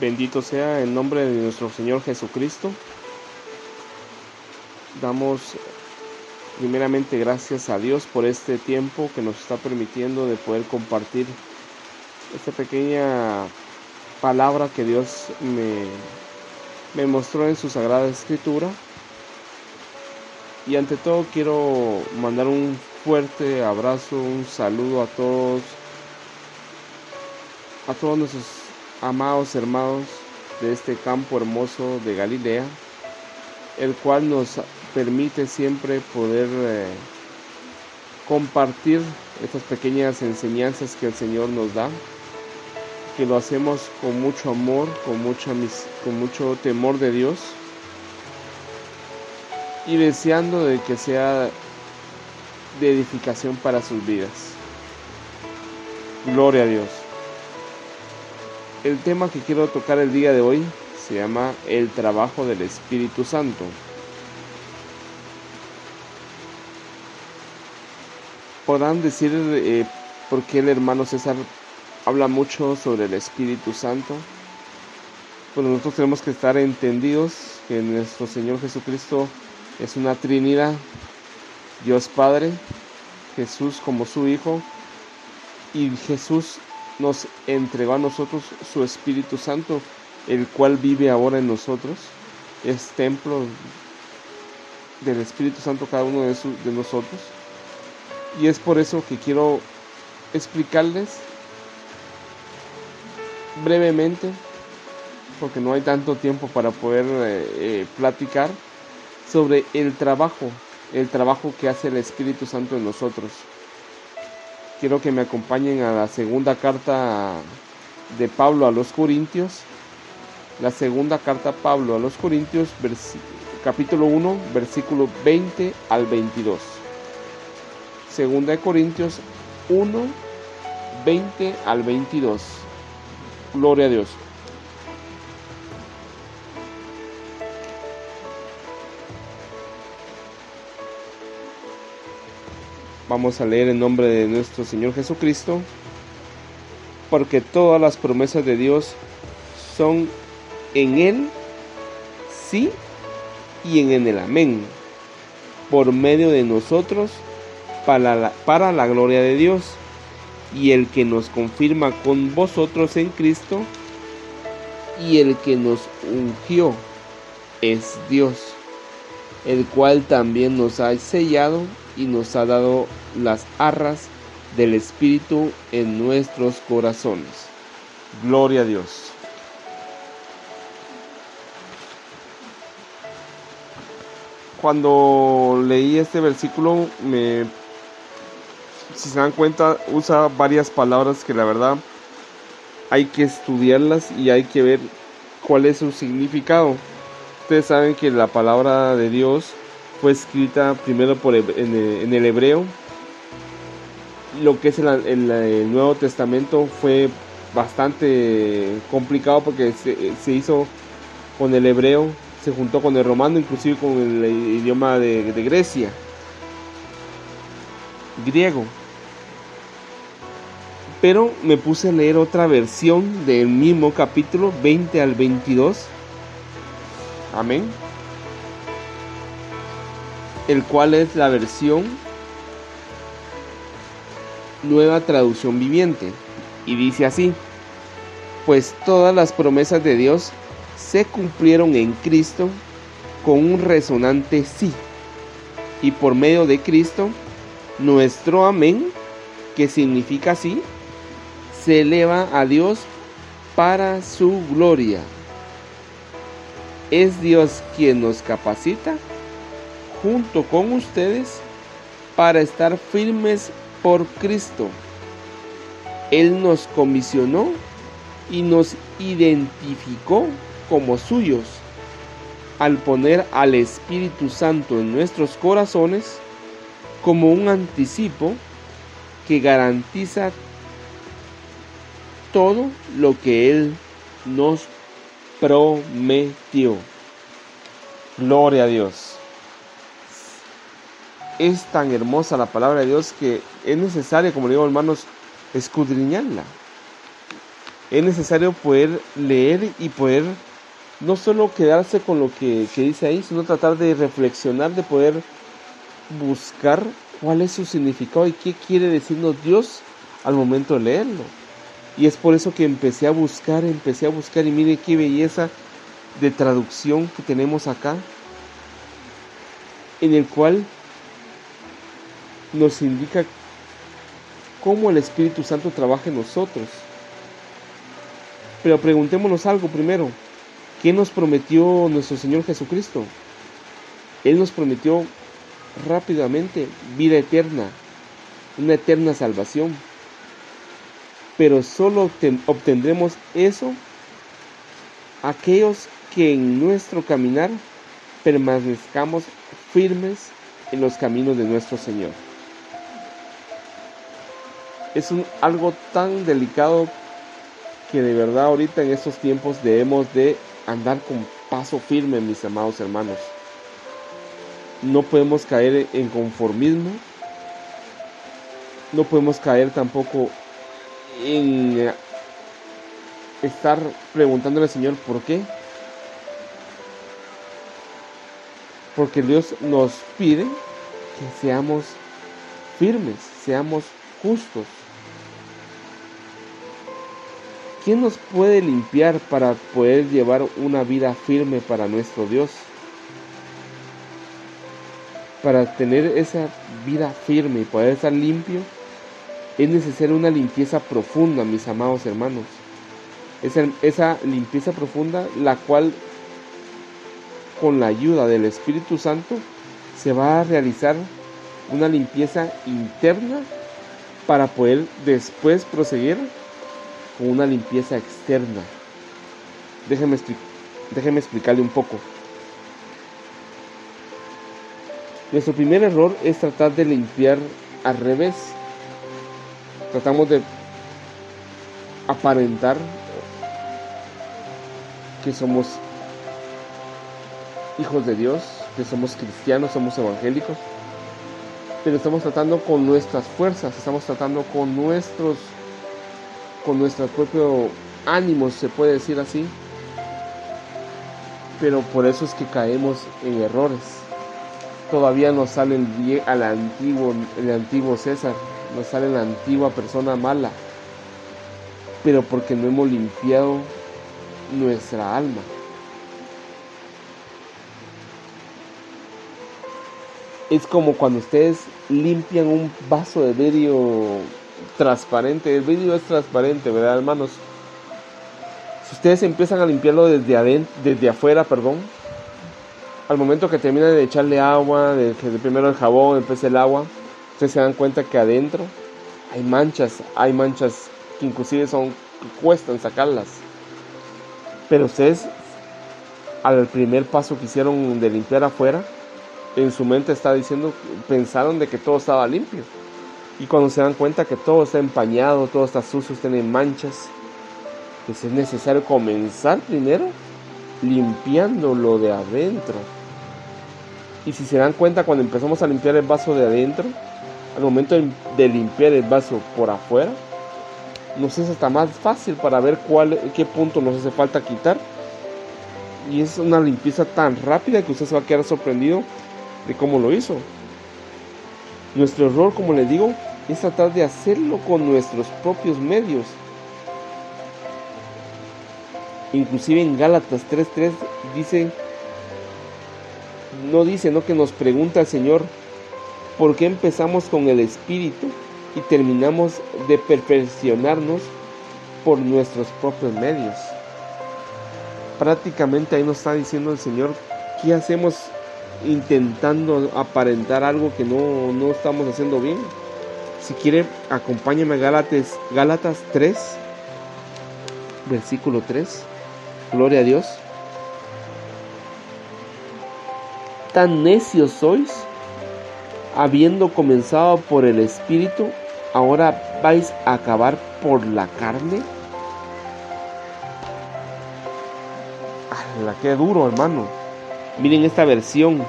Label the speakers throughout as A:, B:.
A: Bendito sea el nombre de nuestro Señor Jesucristo. Damos primeramente gracias a Dios por este tiempo que nos está permitiendo de poder compartir esta pequeña palabra que Dios me, me mostró en su Sagrada Escritura. Y ante todo quiero mandar un fuerte abrazo, un saludo a todos, a todos nuestros amados hermanos de este campo hermoso de Galilea, el cual nos permite siempre poder eh, compartir estas pequeñas enseñanzas que el Señor nos da, que lo hacemos con mucho amor, con, con mucho temor de Dios y deseando de que sea de edificación para sus vidas. Gloria a Dios. El tema que quiero tocar el día de hoy se llama el trabajo del Espíritu Santo. Podrán decir eh, por qué el hermano César habla mucho sobre el Espíritu Santo. Pues nosotros tenemos que estar entendidos que nuestro Señor Jesucristo es una Trinidad, Dios Padre, Jesús como su Hijo y Jesús nos entregó a nosotros su Espíritu Santo, el cual vive ahora en nosotros. Es templo del Espíritu Santo cada uno de, nosotros. Y es por eso que quiero explicarles brevemente, porque no hay tanto tiempo para poder eh, eh, platicar, sobre el trabajo, el trabajo que hace el Espíritu Santo en nosotros quiero que me acompañen a la segunda carta de Pablo a los Corintios. La segunda carta Pablo a los Corintios, capítulo 1, versículo 20 al 22. Segunda de Corintios 1, 20 al 22. Gloria a Dios. Vamos a leer en nombre de nuestro Señor Jesucristo, porque todas las promesas de Dios son en Él, sí, y en el amén, por medio de nosotros, para la, para la gloria de Dios, y el que nos confirma con vosotros en Cristo, y el que nos ungió es Dios, el cual también nos ha sellado y nos ha dado las arras del Espíritu en nuestros corazones. Gloria a Dios. Cuando leí este versículo, me, si se dan cuenta, usa varias palabras que la verdad hay que estudiarlas y hay que ver cuál es su significado. Ustedes saben que la palabra de Dios fue escrita primero por, en, el hebreo. Lo que es el, Nuevo Testamento fue bastante complicado porque se, hizo con el hebreo, se juntó con el romano, inclusive con el idioma de, de Grecia, griego. Pero me puse a leer otra versión del mismo capítulo 20 al 22. Amén el cual es la versión nueva traducción viviente. Y dice así, pues todas las promesas de Dios se cumplieron en Cristo con un resonante sí. Y por medio de Cristo, nuestro amén, que significa sí, se eleva a Dios para su gloria. Es Dios quien nos capacita junto con ustedes para estar firmes por Cristo. Él nos comisionó y nos identificó como suyos al poner al Espíritu Santo en nuestros corazones como un anticipo que garantiza todo lo que Él nos prometió. Gloria a Dios es tan hermosa la palabra de Dios que es necesario, como le digo hermanos, escudriñarla. Es necesario poder leer y poder no solo quedarse con lo que, que dice ahí, sino tratar de reflexionar, de poder buscar cuál es su significado y qué quiere decirnos Dios al momento de leerlo. Y es por eso que empecé a buscar, empecé a buscar y mire qué belleza de traducción que tenemos acá, en el cual nos indica cómo el Espíritu Santo trabaja en nosotros. Pero preguntémonos algo primero. ¿Qué nos prometió nuestro Señor Jesucristo? Él nos prometió rápidamente vida eterna, una eterna salvación. Pero solo obtendremos eso aquellos que en nuestro caminar permanezcamos firmes en los caminos de nuestro Señor. Es un, algo tan delicado que de verdad ahorita en estos tiempos debemos de andar con paso firme, mis amados hermanos. No podemos caer en conformismo. No podemos caer tampoco en estar preguntándole al Señor por qué. Porque Dios nos pide que seamos firmes, seamos justos. ¿Quién nos puede limpiar para poder llevar una vida firme para nuestro Dios? Para tener esa vida firme y poder estar limpio, es necesaria una limpieza profunda, mis amados hermanos. Esa, esa limpieza profunda, la cual con la ayuda del Espíritu Santo se va a realizar una limpieza interna para poder después proseguir con una limpieza externa. Déjeme, explicarle un poco. Nuestro primer error es tratar de limpiar al revés. Tratamos de aparentar que somos hijos de Dios, que somos cristianos, somos evangélicos, pero estamos tratando con nuestras fuerzas, estamos tratando con nuestros con nuestro propio ánimo, se puede decir así. Pero por eso es que caemos en errores. Todavía nos sale el, al antiguo, el antiguo César, nos sale la antigua persona mala. Pero porque no hemos limpiado nuestra alma. Es como cuando ustedes limpian un vaso de vidrio transparente. El vidrio es transparente, ¿verdad, hermanos? Si ustedes empiezan a limpiarlo desde desde afuera, perdón, al momento que terminan de echarle agua, de, de primero el jabón, después el agua, ustedes se dan cuenta que adentro hay manchas, hay manchas que inclusive son cuestan sacarlas. Pero ustedes al primer paso que hicieron de limpiar afuera, en su mente está diciendo, pensaron de que todo estaba limpio. Y cuando se dan cuenta que todo está empañado, todo está sucio, tiene manchas, pues es necesario comenzar primero limpiándolo de adentro. Y si se dan cuenta cuando empezamos a limpiar el vaso de adentro, al momento de limpiar el vaso por afuera, nos es hasta más fácil para ver cuál, qué punto nos hace falta quitar. Y es una limpieza tan rápida que usted se va a quedar sorprendido de cómo lo hizo. Nuestro error, como les digo, es tratar de hacerlo con nuestros propios medios. Inclusive en Gálatas 3.3 dice, no dice, no que nos pregunta el Señor, ¿por qué empezamos con el Espíritu y terminamos de perfeccionarnos por nuestros propios medios? Prácticamente ahí nos está diciendo el Señor, ¿qué hacemos intentando aparentar algo que no, no estamos haciendo bien? Si quiere, acompáñame a Gálatas, Gálatas 3, versículo 3. Gloria a Dios. Tan necios sois, habiendo comenzado por el Espíritu, ahora vais a acabar por la carne. La que duro, hermano. Miren esta versión,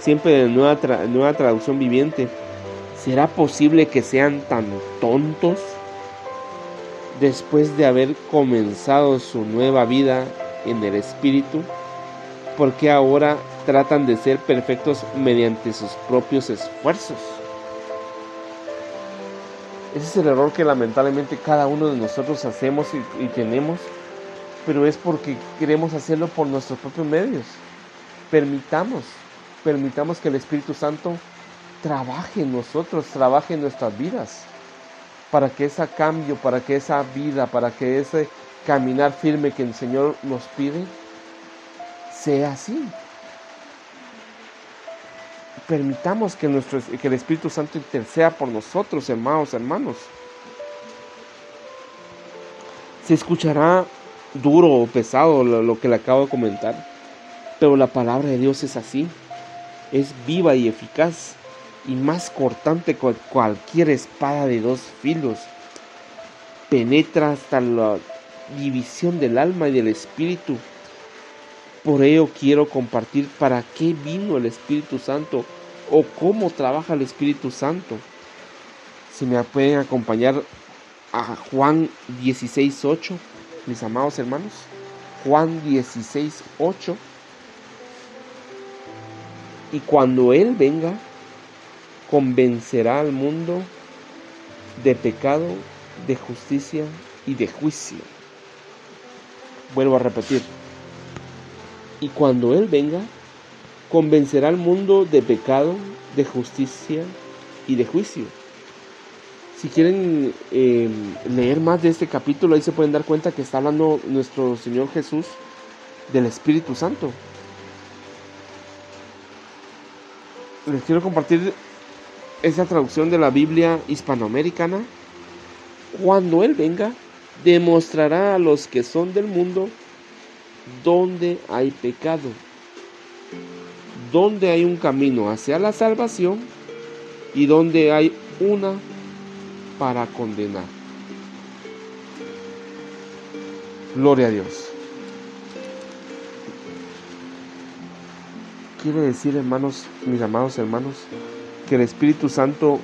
A: siempre de nueva, nueva traducción viviente ¿Será posible que sean tan tontos? después de haber comenzado su nueva vida en el Espíritu, porque ahora tratan de ser perfectos mediante sus propios esfuerzos. Ese es el error que lamentablemente cada uno de nosotros hacemos y, tenemos, pero es porque queremos hacerlo por nuestros propios medios. Permitamos, permitamos que el Espíritu Santo trabaje en nosotros, trabaje en nuestras vidas, para que ese cambio, para que esa vida, para que ese caminar firme que el Señor nos pide, sea así. Permitamos que, nuestro, que el Espíritu Santo interceda por nosotros, hermanos, hermanos. Se escuchará duro o pesado lo, lo que le acabo de comentar, pero la palabra de Dios es así, es viva y eficaz y más cortante que cualquier espada de dos filos. Penetra hasta la división del alma y del espíritu. Por ello quiero compartir para qué vino el Espíritu Santo o cómo trabaja el Espíritu Santo. Si me pueden acompañar a Juan 16.8, mis amados hermanos. Juan 16.8. Y cuando Él venga, convencerá al mundo de pecado, de justicia y de juicio. Vuelvo a repetir. Y cuando Él venga, convencerá al mundo de pecado, de justicia y de juicio. Si quieren em, leer más de este capítulo, ahí se pueden dar cuenta que está hablando nuestro Señor Jesús del Espíritu Santo. Les quiero compartir esa traducción de la Biblia hispanoamericana. Cuando Él venga, demostrará a los que son del mundo donde hay pecado, donde hay un camino hacia la salvación y donde hay una para condenar. Gloria a Dios. Quiere decir, hermanos, mis amados hermanos, que el Espíritu Santo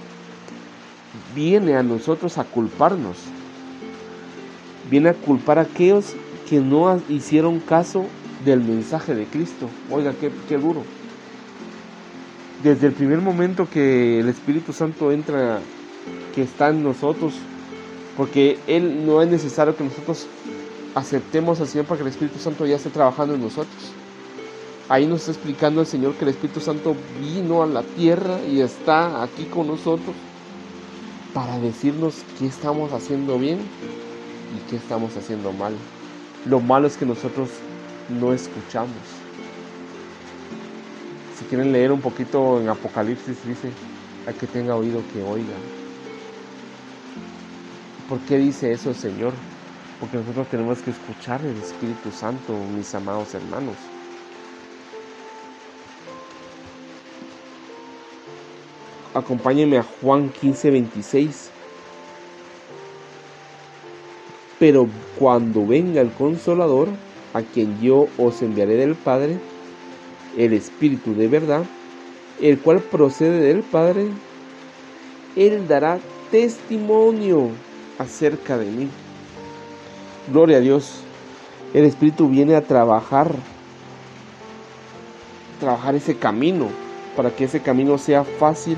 A: viene a nosotros a culparnos. Viene a culpar a aquellos que no hicieron caso del mensaje de Cristo. Oiga, qué, duro. Desde el primer momento que el Espíritu Santo entra, que está en nosotros, porque Él no es necesario que nosotros aceptemos al Señor para que el Espíritu Santo ya esté trabajando en nosotros. Ahí nos está explicando el Señor que el Espíritu Santo vino a la tierra y está aquí con nosotros para decirnos qué estamos haciendo bien y qué estamos haciendo mal. Lo malo es que nosotros no escuchamos. Si quieren leer un poquito en Apocalipsis, dice, a que tenga oído que oiga. ¿Por qué dice eso el Señor? Porque nosotros tenemos que escuchar el Espíritu Santo, mis amados hermanos. Acompáñenme a Juan 15, 26. Pero cuando venga el consolador, a quien yo os enviaré del Padre, el Espíritu de verdad, el cual procede del Padre, Él dará testimonio acerca de mí. Gloria a Dios. El Espíritu viene a trabajar, trabajar ese camino, para que ese camino sea fácil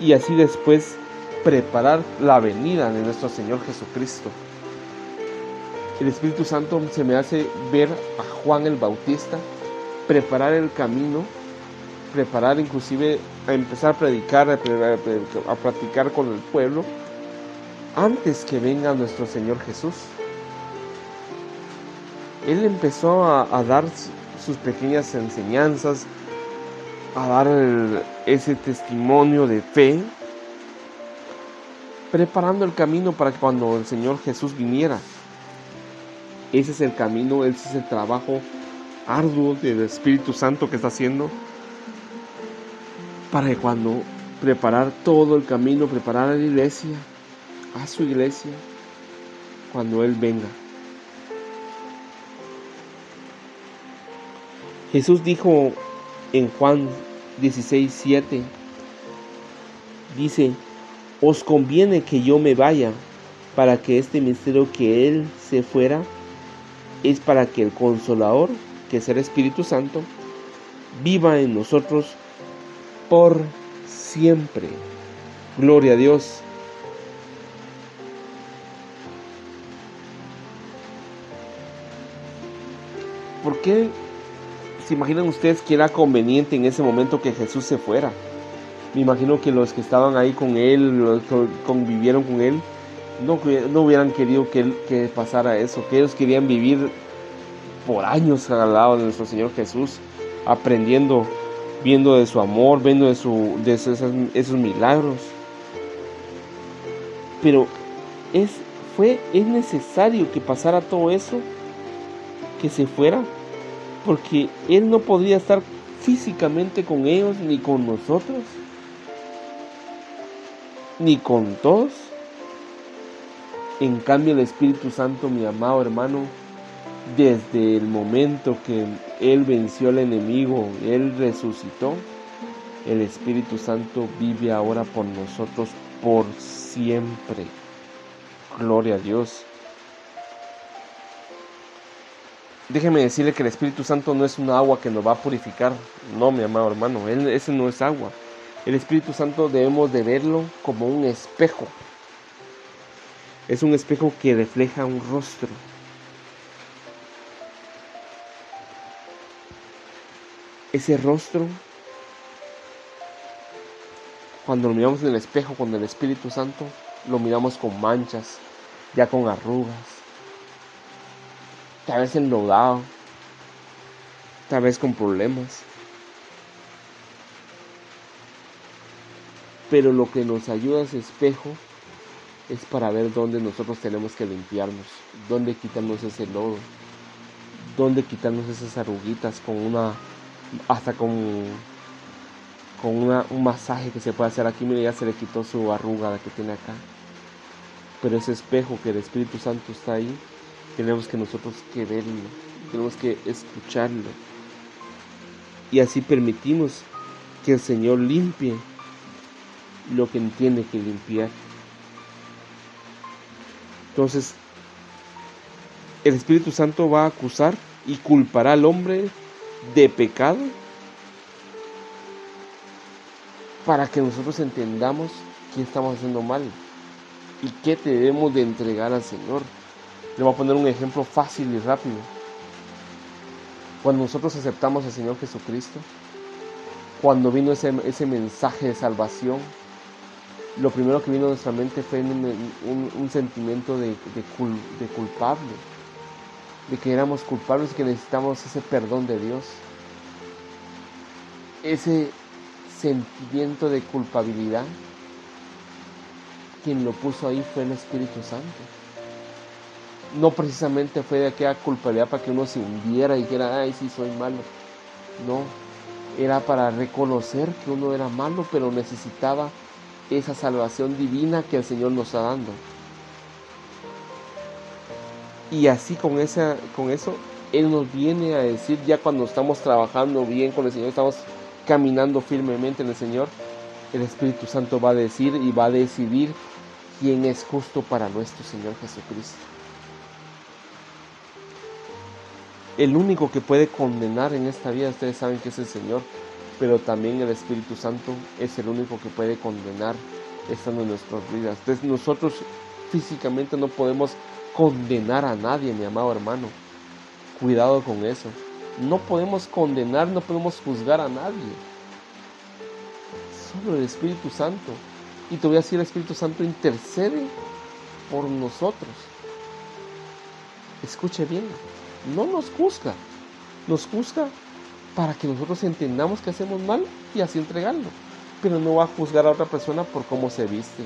A: y así después preparar la venida de nuestro Señor Jesucristo. El Espíritu Santo se me hace ver a Juan el Bautista preparar el camino, preparar inclusive a empezar a predicar, a, practicar con el pueblo antes que venga nuestro Señor Jesús. Él empezó a dar sus pequeñas enseñanzas, a dar ese testimonio de fe, preparando el camino para que cuando el Señor Jesús viniera. Ese es el camino, ese es el trabajo arduo del Espíritu Santo que está haciendo para que cuando preparar todo el camino, preparar a la iglesia, a su iglesia, cuando Él venga. Jesús dijo en Juan 16, 7, dice, os conviene que yo me vaya, para que este misterio que Él se fuera es para que el consolador, que el Espíritu Santo, viva en nosotros por siempre. Gloria a Dios. ¿Por qué se imaginan ustedes que era conveniente en ese momento que Jesús se fuera? Me imagino que los que estaban ahí con él, los que convivieron con él, no, no hubieran querido que, que pasara eso, que ellos querían vivir por años al lado de nuestro Señor Jesús, aprendiendo, viendo de su amor, viendo de, su, de esos, esos milagros. Pero es, fue, es necesario que pasara todo eso, que se fuera, porque Él no podría estar físicamente con ellos ni con nosotros, ni con todos. En cambio el Espíritu Santo, mi amado hermano, desde el momento que Él venció al enemigo, Él resucitó, el Espíritu Santo vive ahora por nosotros por siempre. Gloria a Dios. Déjeme decirle que el Espíritu Santo no es una agua que nos va a purificar. No, mi amado hermano, él, ese no es agua. El Espíritu Santo debemos de verlo como un espejo es un espejo que refleja un rostro. Ese rostro, cuando lo miramos en el espejo con el Espíritu Santo, lo miramos con manchas, ya con arrugas, tal vez enlodado, tal vez con problemas. Pero lo que nos ayuda ese espejo es para ver dónde nosotros tenemos que limpiarnos, dónde quitarnos ese lodo, dónde quitarnos esas arruguitas con una, hasta con, con un masaje que se puede hacer aquí. Mire, ya se le quitó su arruga que tiene acá. Pero ese espejo que el Espíritu Santo está ahí, tenemos que nosotros que verlo, tenemos que escucharlo. Y así permitimos que el Señor limpie lo que tiene que limpiar. Entonces, el Espíritu Santo va a acusar y culpará al hombre de pecado para que nosotros entendamos qué estamos haciendo mal y qué debemos de entregar al Señor. Le voy a poner un ejemplo fácil y rápido. Cuando nosotros aceptamos al Señor Jesucristo, cuando vino ese, ese mensaje de salvación, lo primero que vino a nuestra mente fue un, sentimiento de, de, culpable, de que éramos culpables y que necesitamos ese perdón de Dios. Ese sentimiento de culpabilidad, quien lo puso ahí fue el Espíritu Santo. No precisamente fue de aquella culpabilidad para que uno se hundiera y dijera, ay, sí, soy malo. No, era para reconocer que uno era malo, pero necesitaba esa salvación divina que el Señor nos está dando. Y así con, esa, con eso, Él nos viene a decir, ya cuando estamos trabajando bien con el Señor, estamos caminando firmemente en el Señor, el Espíritu Santo va a decir y va a decidir quién es justo para nuestro Señor Jesucristo. El único que puede condenar en esta vida, ustedes saben que es el Señor pero también el Espíritu Santo es el único que puede condenar estando en nuestras vidas. Entonces nosotros físicamente no podemos condenar a nadie, mi amado hermano. Cuidado con eso. No podemos condenar, no podemos juzgar a nadie. Solo el Espíritu Santo. Y te voy a decir, el Espíritu Santo intercede por nosotros. Escuche bien, no nos juzga, nos juzga para que nosotros entendamos que hacemos mal y así entregarlo. Pero no va a juzgar a otra persona por cómo se viste,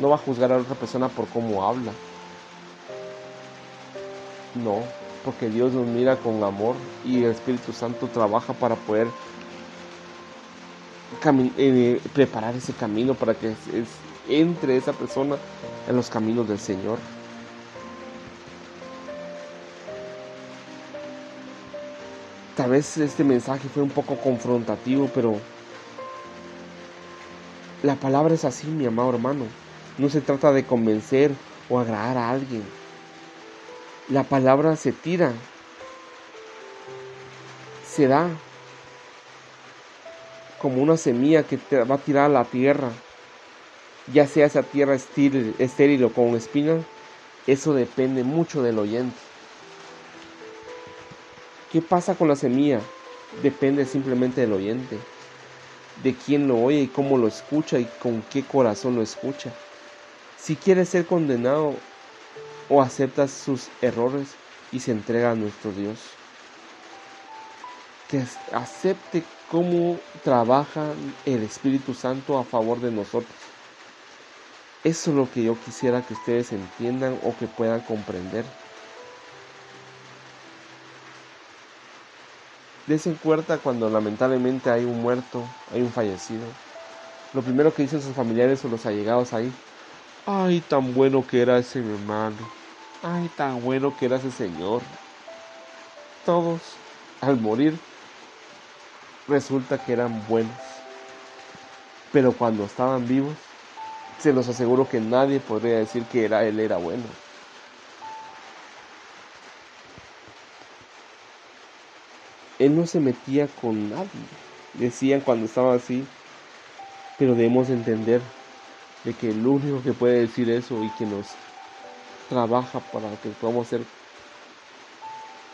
A: no va a juzgar a otra persona por cómo habla. No, porque Dios nos mira con amor y el Espíritu Santo trabaja para poder eh, preparar ese camino para que entre esa persona en los caminos del Señor. Tal vez este mensaje fue un poco confrontativo, pero la palabra es así, mi amado hermano. No se trata de convencer o agradar a alguien. La palabra se tira, se da como una semilla que te va a tirar a la tierra, ya sea esa tierra estéril, estéril o con espinas, eso depende mucho del oyente. ¿Qué pasa con la semilla? Depende simplemente del oyente, de quién lo oye y cómo lo escucha y con qué corazón lo escucha. Si quiere ser condenado o acepta sus errores y se entrega a nuestro Dios. Que acepte cómo trabaja el Espíritu Santo a favor de nosotros. Eso es lo que yo quisiera que ustedes entiendan o que puedan comprender. Desen cuenta cuando lamentablemente hay un muerto, hay un fallecido. Lo primero que dicen sus familiares o los allegados ahí, ay, tan bueno que era ese hermano, ay, tan bueno que era ese señor. Todos, al morir, resulta que eran buenos. Pero cuando estaban vivos, se los aseguro que nadie podría decir que era él era bueno. Él no se metía con nadie, decían cuando estaba así, pero debemos entender de que el único que puede decir eso y que nos trabaja para que podamos ser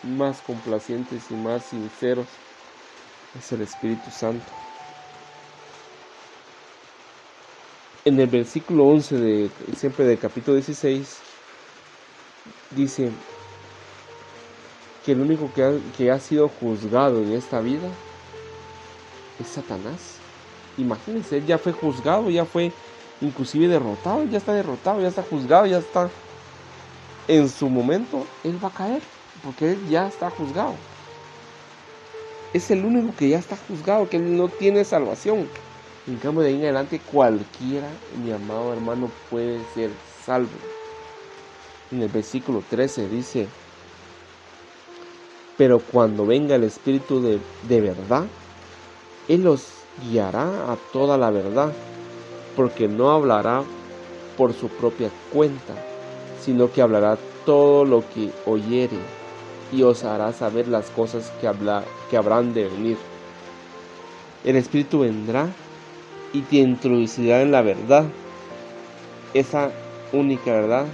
A: más complacientes y más sinceros es el Espíritu Santo. En el versículo 11 de siempre del capítulo 16 dice que el único que ha, que ha sido juzgado en esta vida es Satanás. Imagínense, él ya fue juzgado, ya fue inclusive derrotado, ya está derrotado, ya está juzgado, ya está en su momento, él va a caer, porque él ya está juzgado es el único que ya está juzgado, que no tiene salvación. En cambio, de ahí en adelante, cualquiera, mi amado hermano, puede ser salvo. En el versículo 13 dice, pero cuando venga el Espíritu de, de verdad, Él los guiará a toda la verdad, porque no hablará por su propia cuenta, sino que hablará todo lo que oyere y os hará saber las cosas que, habla, que habrán de venir. El Espíritu vendrá y te introducirá en la verdad. Esa única verdad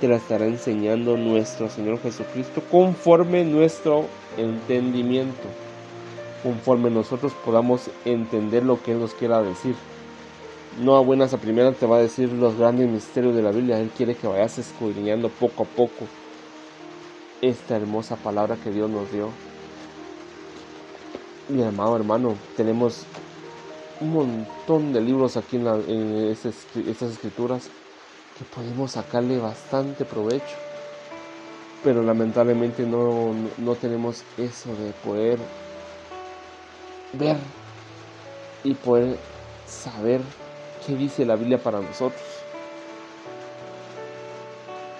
A: te la estará enseñando nuestro Señor Jesucristo conforme nuestro entendimiento, conforme nosotros podamos entender lo que Él nos quiera decir. No a buenas a primeras te va a decir los grandes misterios de la Biblia, Él quiere que vayas escudriñando poco a poco esta hermosa palabra que Dios nos dio. Mi amado hermano, tenemos un montón de libros aquí en, estas, escrituras que podemos sacarle bastante provecho. Pero lamentablemente no, no tenemos eso de poder ver y poder saber qué dice la Biblia para nosotros.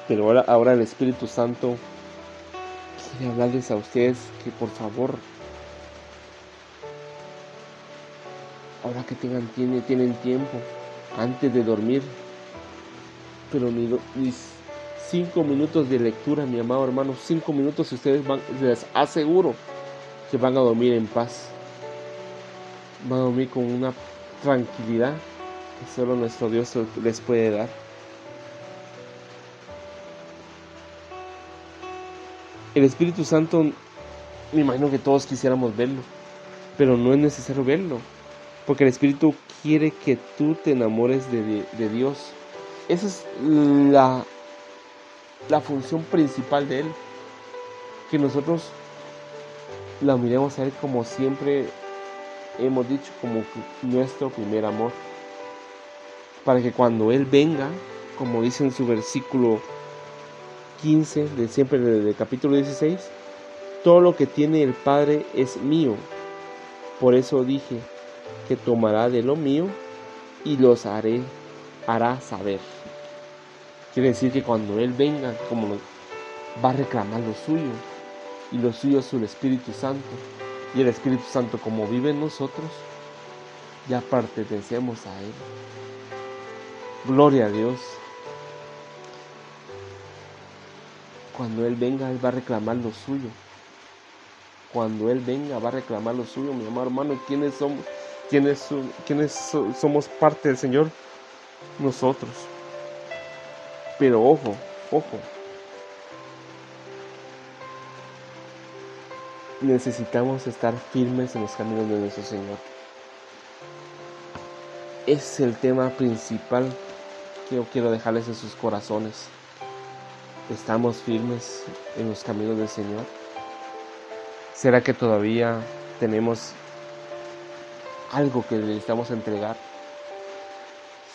A: Pero ahora, ahora el Espíritu Santo quiere hablarles a ustedes que por favor, ahora que tengan, tienen, tienen tiempo, antes de dormir, pero ni, cinco minutos de lectura, mi amado hermano, cinco minutos y ustedes van, les aseguro que van a dormir en paz. Van a dormir con una tranquilidad que solo nuestro Dios les puede dar. El Espíritu Santo, me imagino que todos quisiéramos verlo, pero no es necesario verlo, porque el Espíritu quiere que tú te enamores de, Dios. Esa es la, la función principal de Él, que nosotros la miremos a Él como siempre hemos dicho, como nuestro primer amor, para que cuando Él venga, como dice en su versículo 15 de siempre del capítulo 16, todo lo que tiene el Padre es mío. Por eso dije que tomará de lo mío y los haré, hará saber. Quiere decir que cuando Él venga, como va a reclamar lo suyo, y lo suyo es el Espíritu Santo, y el Espíritu Santo como vive en nosotros, ya pertenecemos a Él. Gloria a Dios. cuando Él venga, Él va a reclamar lo suyo. Cuando Él venga, va a reclamar lo suyo, mi amado hermano. ¿Quiénes somos? ¿Quiénes, quiénes somos parte del Señor? Nosotros. Pero ojo, ojo. Necesitamos estar firmes en los caminos de nuestro Señor. Es el tema principal que yo quiero dejarles en sus corazones. ¿Estamos firmes en los caminos del Señor? ¿Será que todavía tenemos algo que le estamos entregar?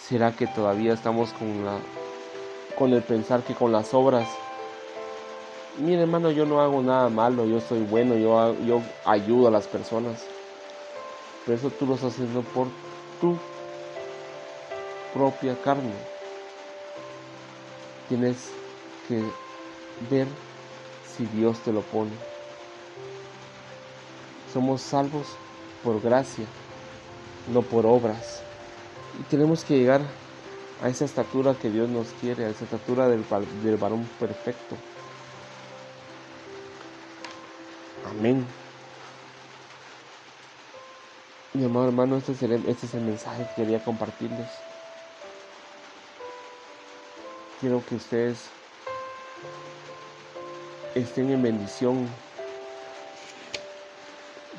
A: ¿Será que todavía estamos con la con el pensar que con las obras mire hermano, yo no hago nada malo, yo soy bueno, yo, yo ayudo a las personas. Pero eso tú lo estás haciendo por tu propia carne. Tienes que ver si Dios te lo pone. Somos salvos por gracia, no por obras. Y tenemos que llegar a esa estatura que Dios nos quiere, a esa estatura del, varón perfecto. Amén. Mi amado hermano, este este es el mensaje que quería compartirles. Quiero que ustedes estén en bendición.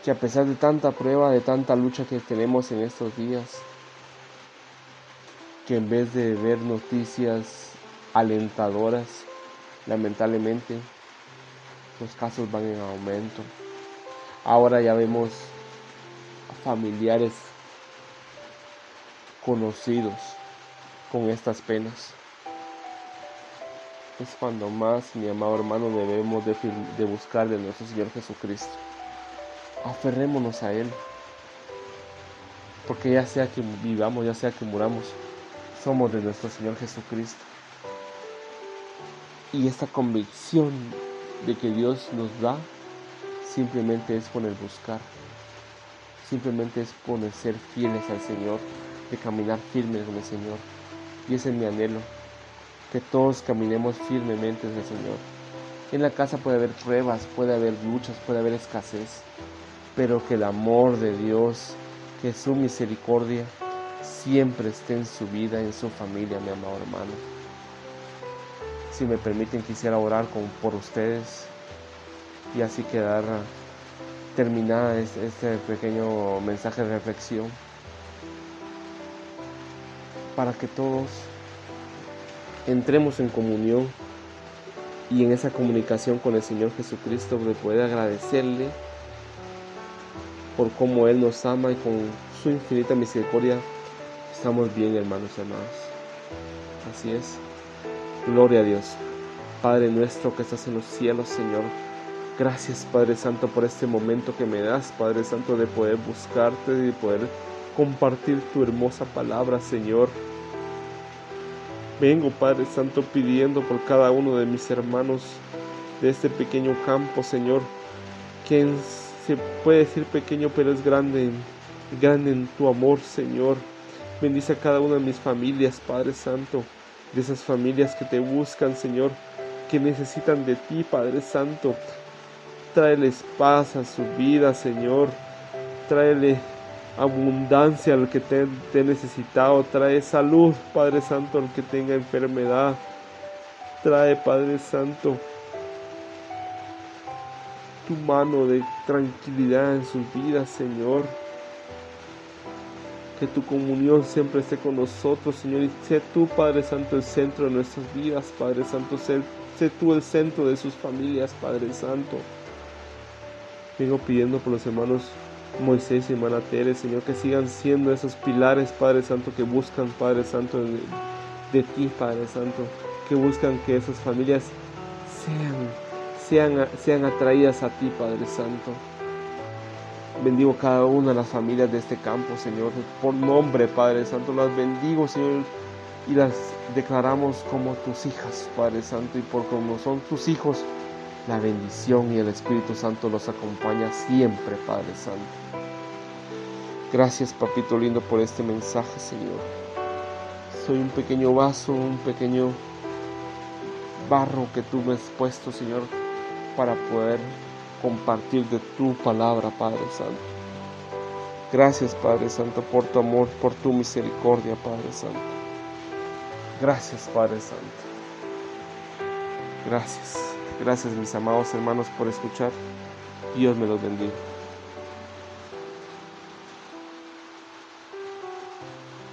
A: Que a pesar de tanta prueba, de tanta lucha que tenemos en estos días, que en vez de ver noticias alentadoras, lamentablemente, los casos van en aumento. Ahora ya vemos familiares conocidos con estas penas. Es cuando más, mi amado hermano, debemos de, de buscar de nuestro Señor Jesucristo. Aferrémonos a Él. Porque ya sea que vivamos, ya sea que muramos, somos de nuestro Señor Jesucristo. Y esta convicción de que Dios nos da simplemente es con el buscar, simplemente es con el ser fieles al Señor, de caminar firmes con el Señor. Y ese es mi anhelo, que todos caminemos firmemente en el Señor. En la casa puede haber pruebas, puede haber luchas, puede haber escasez, pero que el amor de Dios, que su misericordia siempre esté en su vida, en su familia, mi amado hermano. Si me permiten, quisiera orar por ustedes y así quedar terminada este pequeño mensaje de reflexión para que todos entremos en comunión y en esa comunicación con el Señor Jesucristo de poder agradecerle por cómo Él nos ama y con su infinita misericordia estamos bien hermanos y. Así es. Gloria a Dios. Padre nuestro que estás en los cielos, Señor. Gracias, Padre Santo, por este momento que me das, Padre Santo, de poder buscarte y de poder compartir tu hermosa palabra, Señor. Vengo, Padre Santo, pidiendo por cada uno de mis hermanos de este pequeño campo, Señor, quien se puede decir pequeño, pero es grande, grande en tu amor, Señor. Bendice a cada una de mis familias, Padre Santo de esas familias que te buscan, Señor, que necesitan de ti, Padre Santo. Tráeles paz a su vida, Señor. Tráele abundancia al que te, te necesitado. Trae salud, Padre Santo, al que tenga enfermedad. Trae, Padre Santo, tu mano de tranquilidad en sus vidas, Señor. Que tu comunión siempre esté con nosotros, Señor. Y sé tú, Padre Santo, el centro de nuestras vidas, Padre Santo. Sé, sé tú el centro de sus familias, Padre Santo. Vengo pidiendo por los hermanos Moisés y hermana Tere, Señor, que sigan siendo esos pilares, Padre Santo, que buscan, Padre Santo, de, de ti, Padre Santo. Que buscan que esas familias sean, sean, sean atraídas a ti, Padre Santo. Bendigo cada una de las familias de este campo, Señor. Por nombre, Padre Santo, las bendigo, Señor, y las declaramos como tus hijas, Padre Santo, y por como son tus hijos, la bendición y el Espíritu Santo los acompaña siempre, Padre Santo. Gracias, Papito lindo, por este mensaje, Señor. Soy un pequeño vaso, un pequeño barro que tú me has puesto, Señor, para poder compartir de tu palabra, Padre Santo. Gracias, Padre Santo, por tu amor, por tu misericordia, Padre Santo. Gracias, Padre Santo. Gracias. Gracias, mis amados hermanos, por escuchar. Dios me los bendiga.